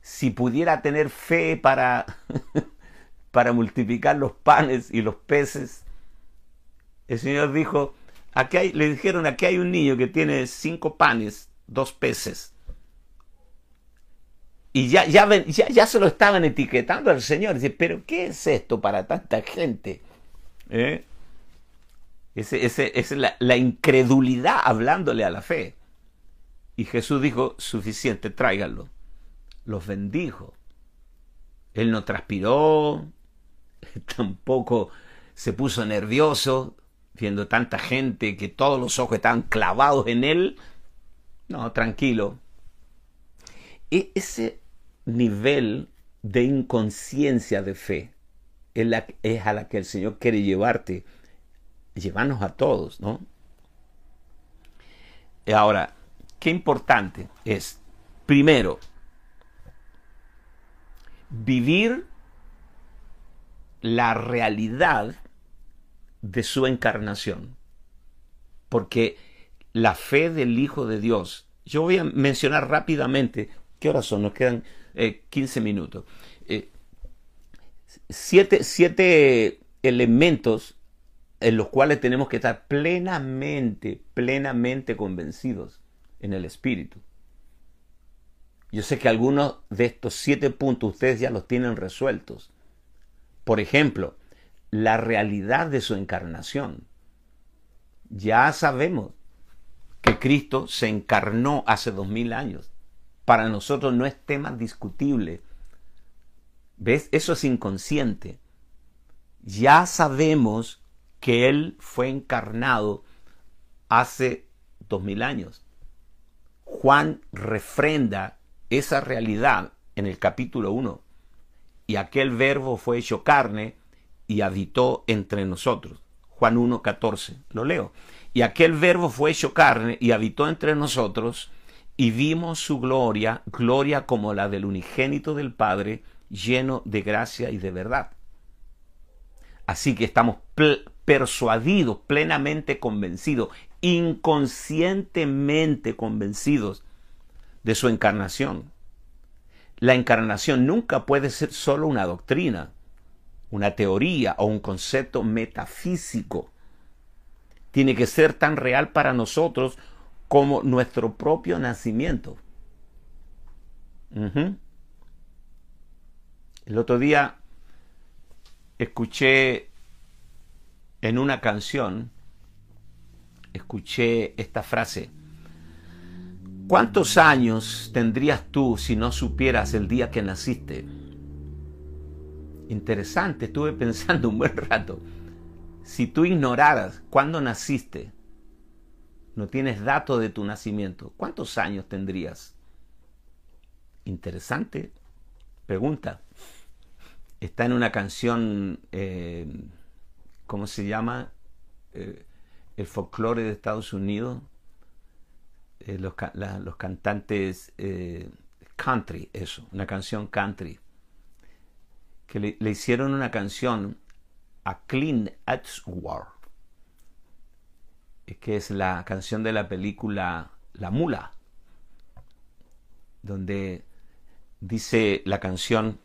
si pudiera tener fe para, para multiplicar los panes y los peces. El Señor dijo, Aquí hay, le dijeron, aquí hay un niño que tiene cinco panes, dos peces. Y ya, ya, ya, se lo estaban etiquetando al Señor. Dice, pero ¿qué es esto para tanta gente? ¿Eh? Ese, es la, la incredulidad hablándole a la fe. Y Jesús dijo, suficiente, tráiganlo. Los bendijo. Él no transpiró, tampoco se puso nervioso, viendo tanta gente que todos los ojos están clavados en él. No, tranquilo. E ese nivel de inconsciencia de fe es, es a la que el Señor quiere llevarte, llevarnos a todos, ¿no? Ahora, qué importante es, primero, vivir la realidad de su encarnación. Porque la fe del Hijo de Dios, yo voy a mencionar rápidamente, ¿qué horas son? Nos quedan 15 eh, minutos. Eh, siete, siete elementos en los cuales tenemos que estar plenamente, plenamente convencidos en el Espíritu. Yo sé que algunos de estos siete puntos ustedes ya los tienen resueltos. Por ejemplo, la realidad de su encarnación. Ya sabemos que Cristo se encarnó hace dos mil años. Para nosotros no es tema discutible. ¿Ves? Eso es inconsciente. Ya sabemos que Él fue encarnado hace dos mil años. Juan refrenda esa realidad en el capítulo 1. Y aquel verbo fue hecho carne y habitó entre nosotros. Juan 1, 14. Lo leo. Y aquel verbo fue hecho carne y habitó entre nosotros y vimos su gloria, gloria como la del unigénito del Padre, lleno de gracia y de verdad. Así que estamos persuadidos, plenamente convencidos, inconscientemente convencidos de su encarnación. La encarnación nunca puede ser solo una doctrina, una teoría o un concepto metafísico. Tiene que ser tan real para nosotros como nuestro propio nacimiento. El otro día escuché en una canción, escuché esta frase, ¿cuántos años tendrías tú si no supieras el día que naciste? Interesante, estuve pensando un buen rato. Si tú ignoraras cuándo naciste, no tienes dato de tu nacimiento, ¿cuántos años tendrías? Interesante pregunta. Está en una canción, eh, ¿cómo se llama? Eh, el folclore de Estados Unidos. Eh, los, cantantes country, eso, una canción country que le, hicieron una canción a Clint Eastwood, que es la canción de la película La Mula, donde dice la canción,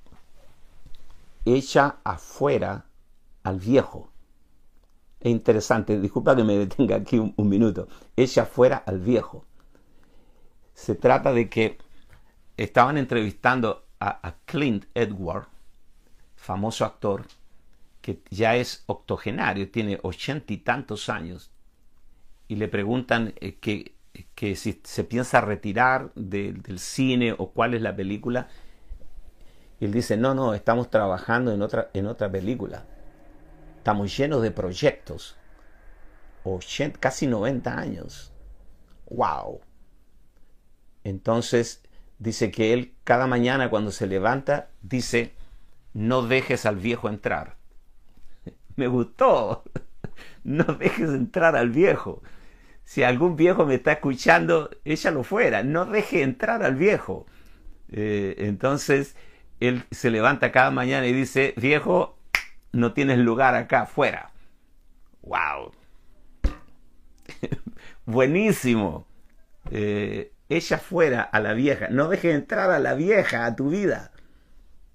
echa afuera al viejo. Es interesante, disculpa que me detenga aquí un, minuto, echa afuera al viejo. Se trata de que estaban entrevistando a, a Clint Edward famoso actor que ya es octogenario, tiene ochenta y tantos años, y le preguntan eh, que, que, si se piensa retirar del cine o cuál es la película, y él dice, no, no, estamos trabajando en otra, en otra película, estamos llenos de proyectos, 80, casi 90 años, wow. Entonces dice que él cada mañana cuando se levanta dice, no dejes al viejo entrar. Me gustó. No dejes entrar al viejo. Si algún viejo me está escuchando, échalo fuera. No deje entrar al viejo. Eh, entonces, él se levanta cada mañana y dice, viejo, no tienes lugar acá, fuera. ¡Wow! Buenísimo. Eh, echa fuera a la vieja. No deje entrar a la vieja a tu vida.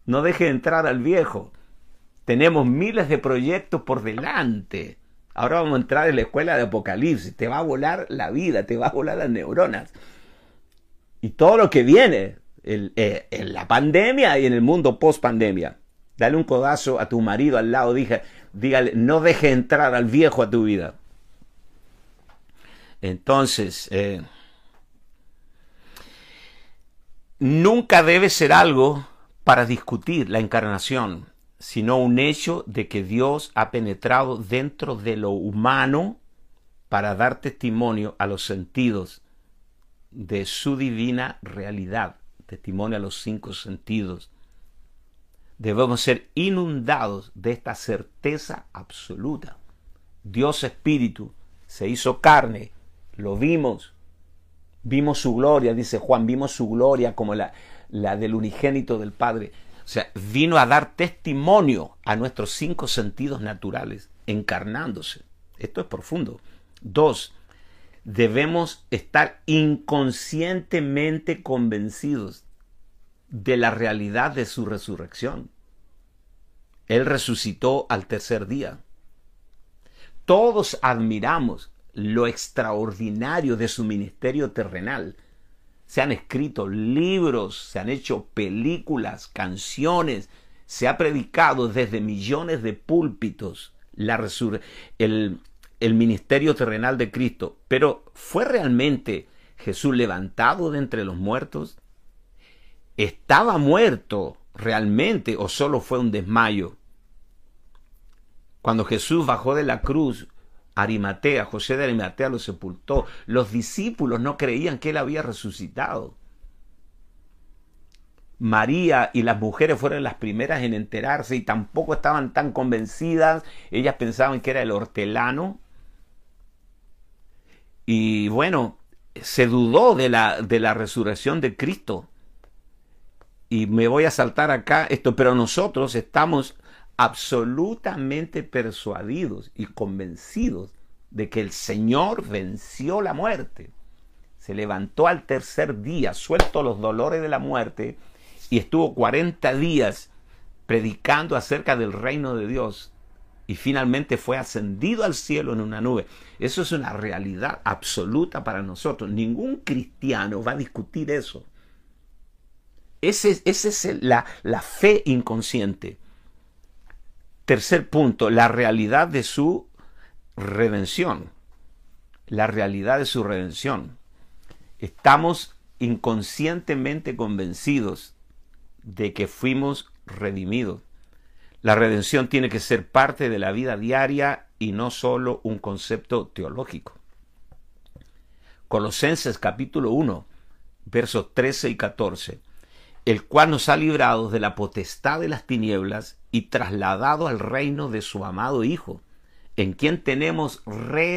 No deje entrar al viejo. Tenemos miles de proyectos por delante. Ahora vamos a entrar en la escuela de Apocalipsis. Te va a volar la vida, te va a volar las neuronas. Y todo lo que viene eh, en la pandemia y en el mundo post pandemia. Dale un codazo a tu marido al lado, dije, dígale, no deje entrar al viejo a tu vida. Entonces, eh, nunca debe ser algo para discutir la encarnación, sino un hecho de que Dios ha penetrado dentro de lo humano para dar testimonio a los sentidos de su divina realidad, testimonio a los cinco sentidos. Debemos ser inundados de esta certeza absoluta. Dios Espíritu se hizo carne, lo vimos, vimos su gloria, dice Juan, vimos su gloria como la, la del unigénito del Padre. O sea, vino a dar testimonio a nuestros cinco sentidos naturales, encarnándose. Esto es profundo. Dos, debemos estar inconscientemente convencidos de la realidad de su resurrección. Él resucitó al tercer día. Todos admiramos lo extraordinario de su ministerio terrenal. Se han escrito libros, se han hecho películas, canciones, se ha predicado desde millones de púlpitos la el, el ministerio terrenal de Cristo. Pero ¿fue realmente Jesús levantado de entre los muertos? ¿Estaba muerto realmente o solo fue un desmayo? Cuando Jesús bajó de la cruz, Arimatea, José de Arimatea lo sepultó. Los discípulos no creían que él había resucitado. María y las mujeres fueron las primeras en enterarse y tampoco estaban tan convencidas. Ellas pensaban que era el hortelano. Y bueno, se dudó de la, de la resurrección de Cristo. Y me voy a saltar acá esto, pero nosotros estamos absolutamente persuadidos y convencidos de que el Señor venció la muerte. Se levantó al tercer día, suelto los dolores de la muerte, y estuvo 40 días predicando acerca del reino de Dios. Y finalmente fue ascendido al cielo en una nube. Eso es una realidad absoluta para nosotros. Ningún cristiano va a discutir eso. Esa es, es la, la fe inconsciente. Tercer punto, la realidad de su redención. La realidad de su redención. Estamos inconscientemente convencidos de que fuimos redimidos. La redención tiene que ser parte de la vida diaria y no solo un concepto teológico. Colosenses capítulo 1, versos 13 y 14 el cual nos ha librado de la potestad de las tinieblas y trasladado al reino de su amado Hijo, en quien tenemos redención.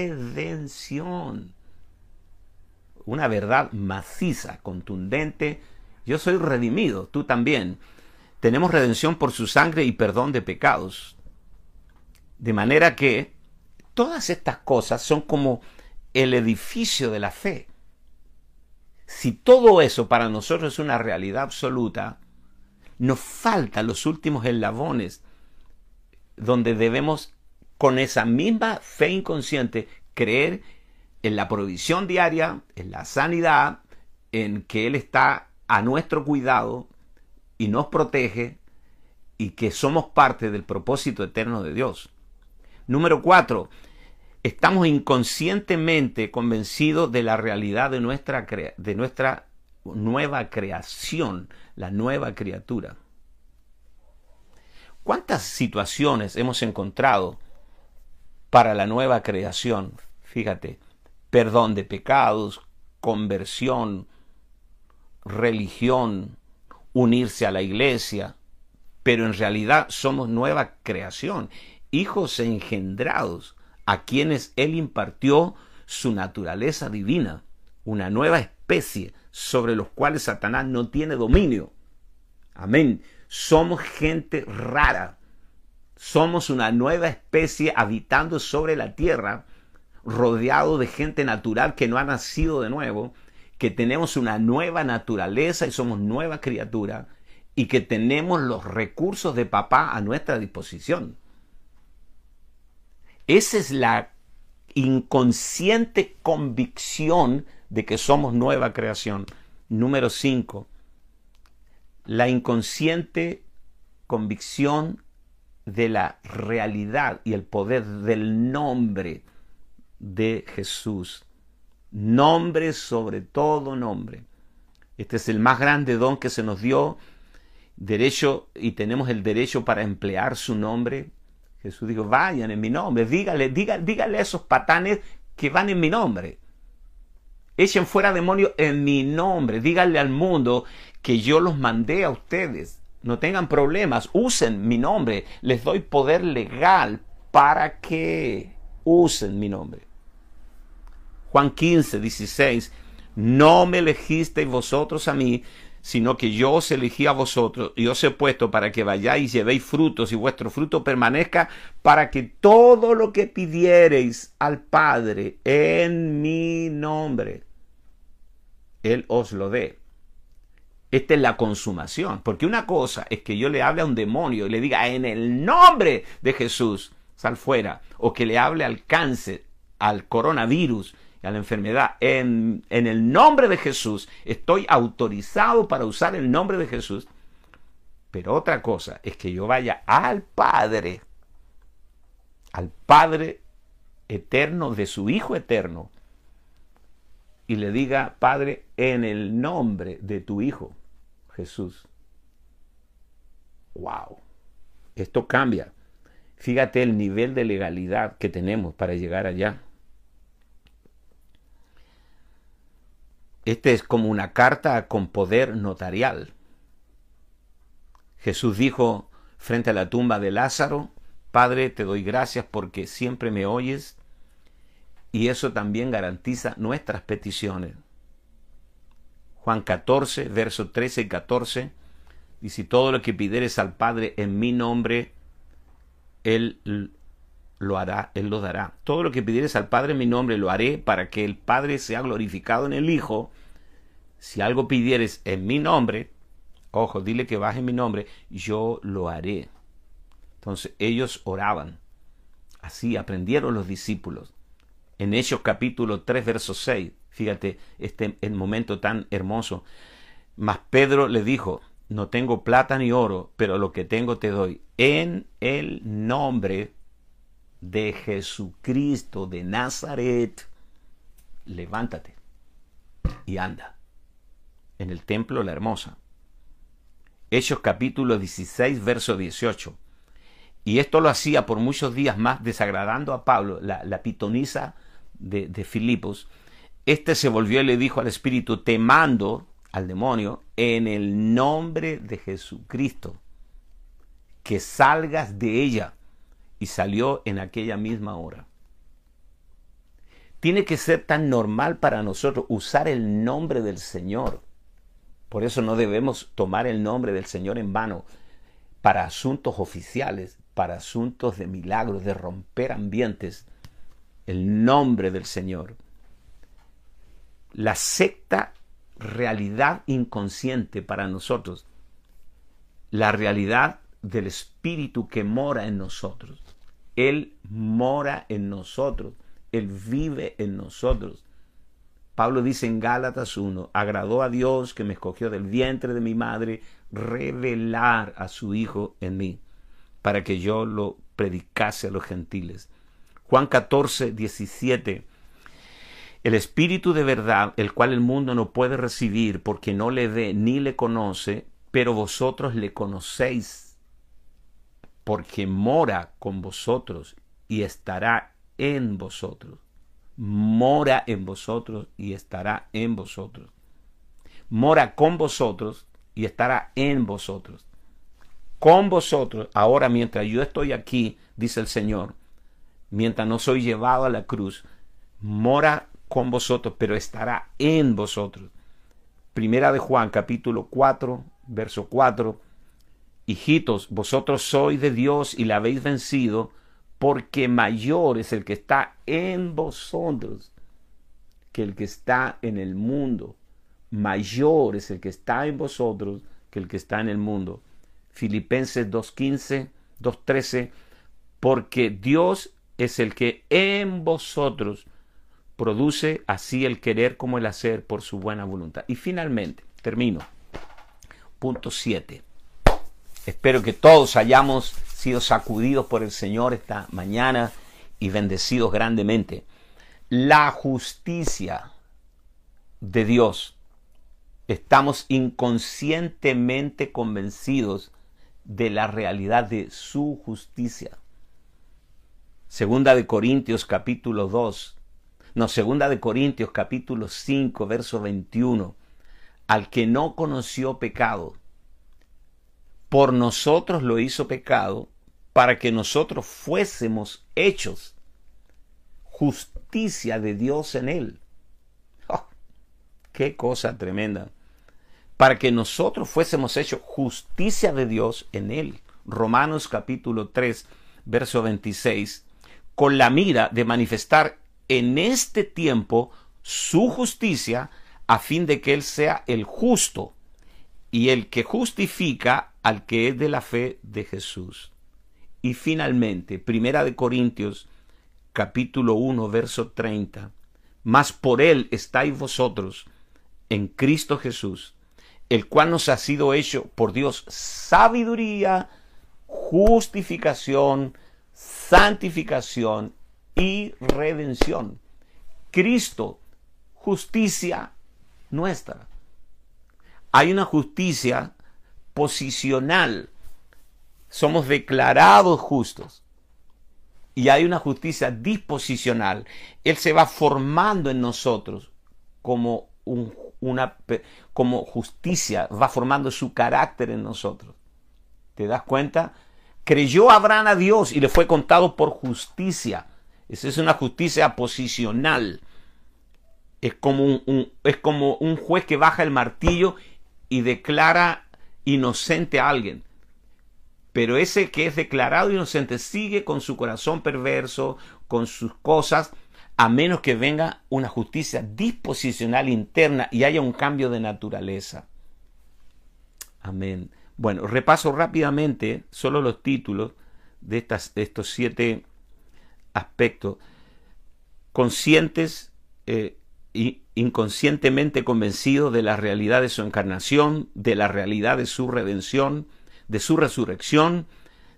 Una verdad maciza, contundente. Yo soy redimido, tú también. Tenemos redención por su sangre y perdón de pecados. De manera que todas estas cosas son como el edificio de la fe si todo eso para nosotros es una realidad absoluta, nos faltan los últimos eslabones donde debemos con esa misma fe inconsciente creer en la provisión diaria, en la sanidad, en que Él está a nuestro cuidado y nos protege y que somos parte del propósito eterno de Dios. Número cuatro, estamos inconscientemente convencidos de la realidad de nuestra, de nuestra nueva creación, la nueva criatura. ¿Cuántas situaciones hemos encontrado para la nueva creación? Fíjate, perdón de pecados, conversión, religión, unirse a la iglesia, pero en realidad somos nueva creación, hijos engendrados a quienes Él impartió su naturaleza divina, una nueva especie sobre los cuales Satanás no tiene dominio. Amén. Somos gente rara. Somos una nueva especie habitando sobre la tierra, rodeado de gente natural que no ha nacido de nuevo, que tenemos una nueva naturaleza y somos nueva criatura y que tenemos los recursos de papá a nuestra disposición. Esa es la inconsciente convicción de que somos nueva creación. Número 5. La inconsciente convicción de la realidad y el poder del nombre de Jesús. Nombre sobre todo nombre. Este es el más grande don que se nos dio derecho y tenemos el derecho para emplear su nombre. Jesús dijo, vayan en mi nombre, dígale, dígale, a esos patanes que van en mi nombre. Echen fuera demonios en mi nombre. Díganle al mundo que yo los mandé a ustedes. No tengan problemas, usen mi nombre. Les doy poder legal para que usen mi nombre. Juan 15, 16. No me elegisteis vosotros a mí, sino que yo os elegí a vosotros y os he puesto para que vayáis y llevéis frutos y vuestro fruto permanezca, para que todo lo que pidiereis al Padre en mi nombre, Él os lo dé. Esta es la consumación, porque una cosa es que yo le hable a un demonio y le diga en el nombre de Jesús, sal fuera, o que le hable al cáncer, al coronavirus, a la enfermedad. En, en el nombre de Jesús estoy autorizado para usar el nombre de Jesús. Pero otra cosa es que yo vaya al Padre, al Padre eterno de su Hijo eterno, y le diga, Padre, en el nombre de tu Hijo, Jesús. ¡Wow! Esto cambia. Fíjate el nivel de legalidad que tenemos para llegar allá. Este es como una carta con poder notarial. Jesús dijo frente a la tumba de Lázaro, Padre, te doy gracias porque siempre me oyes y eso también garantiza nuestras peticiones. Juan 14, versos 13 y 14, y si todo lo que pidieres al Padre en mi nombre, Él lo hará, Él lo dará. Todo lo que pidieres al Padre en mi nombre lo haré para que el Padre sea glorificado en el Hijo. Si algo pidieres en mi nombre, ojo, dile que baje mi nombre, yo lo haré. Entonces ellos oraban. Así aprendieron los discípulos. En Hechos capítulo 3, verso 6, fíjate este el momento tan hermoso. Mas Pedro le dijo, no tengo plata ni oro, pero lo que tengo te doy. En el nombre de Jesucristo de Nazaret, levántate y anda. En el templo La Hermosa. Hechos capítulo 16, verso 18. Y esto lo hacía por muchos días más, desagradando a Pablo, la, pitonisa de, de Filipos. Este se volvió y le dijo al espíritu, te mando al demonio en el nombre de Jesucristo, que salgas de ella y salió en aquella misma hora. Tiene que ser tan normal para nosotros usar el nombre del Señor. Por eso no debemos tomar el nombre del Señor en vano para asuntos oficiales, para asuntos de milagros, de romper ambientes. El nombre del Señor. La secta realidad inconsciente para nosotros. La realidad del Espíritu que mora en nosotros. Él mora en nosotros, Él vive en nosotros. Pablo dice en Gálatas 1, agradó a Dios que me escogió del vientre de mi madre revelar a su Hijo en mí, para que yo lo predicase a los gentiles. Juan 14, 17. El Espíritu de verdad, el cual el mundo no puede recibir porque no le ve ni le conoce, pero vosotros le conocéis porque mora con vosotros y estará en vosotros. Mora en vosotros y estará en vosotros. Mora con vosotros y estará en vosotros. Con vosotros, ahora mientras yo estoy aquí, dice el Señor, mientras no soy llevado a la cruz, mora con vosotros, pero estará en vosotros. Primera de Juan, capítulo 4, verso 4 Hijitos, vosotros sois de Dios y la habéis vencido, porque mayor es el que está en vosotros que el que está en el mundo. Mayor es el que está en vosotros que el que está en el mundo. Filipenses 2.15, 2.13, porque Dios es el que en vosotros produce así el querer como el hacer por su buena voluntad. Y finalmente, termino. Punto 7. Espero que todos hayamos sido sacudidos por el Señor esta mañana y bendecidos grandemente. La justicia de Dios estamos inconscientemente convencidos de la realidad de su justicia. Segunda de Corintios capítulo 2, no, segunda de Corintios capítulo 5, verso 21, al que no conoció pecado, por nosotros lo hizo pecado, para que nosotros fuésemos hechos justicia de Dios en él. Oh, qué cosa tremenda. Para que nosotros fuésemos hechos justicia de Dios en él. Romanos capítulo 3, verso 26, con la mira de manifestar en este tiempo su justicia a fin de que Él sea el justo y el que justifica al que es de la fe de Jesús. Y finalmente, Primera de Corintios capítulo 1, verso 30. Mas por él estáis vosotros en Cristo Jesús, el cual nos ha sido hecho por Dios sabiduría, justificación, santificación y redención. Cristo, justicia nuestra. Hay una justicia posicional. Somos declarados justos. Y hay una justicia disposicional. Él se va formando en nosotros como, una, como justicia, va formando su carácter en nosotros. ¿Te das cuenta? Creyó Abraham a Dios y le fue contado por justicia. Esa es una justicia posicional. Es como un, es como un juez que baja el martillo y declara inocente a alguien. Pero ese que es declarado inocente sigue con su corazón perverso, con sus cosas, a menos que venga una justicia disposicional interna y haya un cambio de naturaleza. Amén. Bueno, repaso rápidamente solo los títulos de, estas, de estos siete aspectos. Conscientes e inconscientemente convencidos de la realidad de su encarnación, de la realidad de su redención, de su resurrección,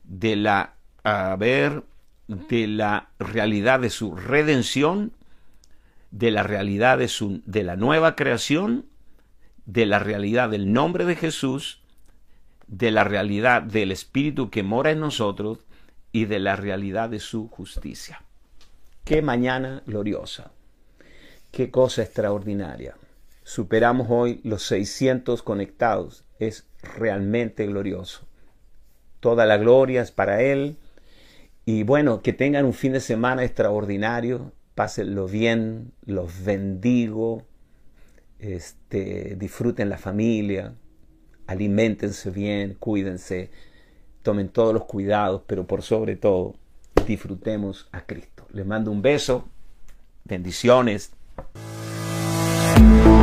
de la, a de la realidad de su redención, de la realidad de, su, de la nueva creación, de la realidad del nombre de Jesús, de la realidad del Espíritu que mora en nosotros y de la realidad de su justicia. Qué mañana gloriosa, qué cosa extraordinaria. Superamos hoy los 600 conectados. Es realmente glorioso. Toda la gloria es para Él. Y bueno, que tengan un fin de semana extraordinario. Pásenlo bien, los bendigo. Este, disfruten la familia, alimentense bien, cuídense, tomen todos los cuidados, pero por sobre todo disfrutemos a Cristo. Les mando un beso, bendiciones Thank you.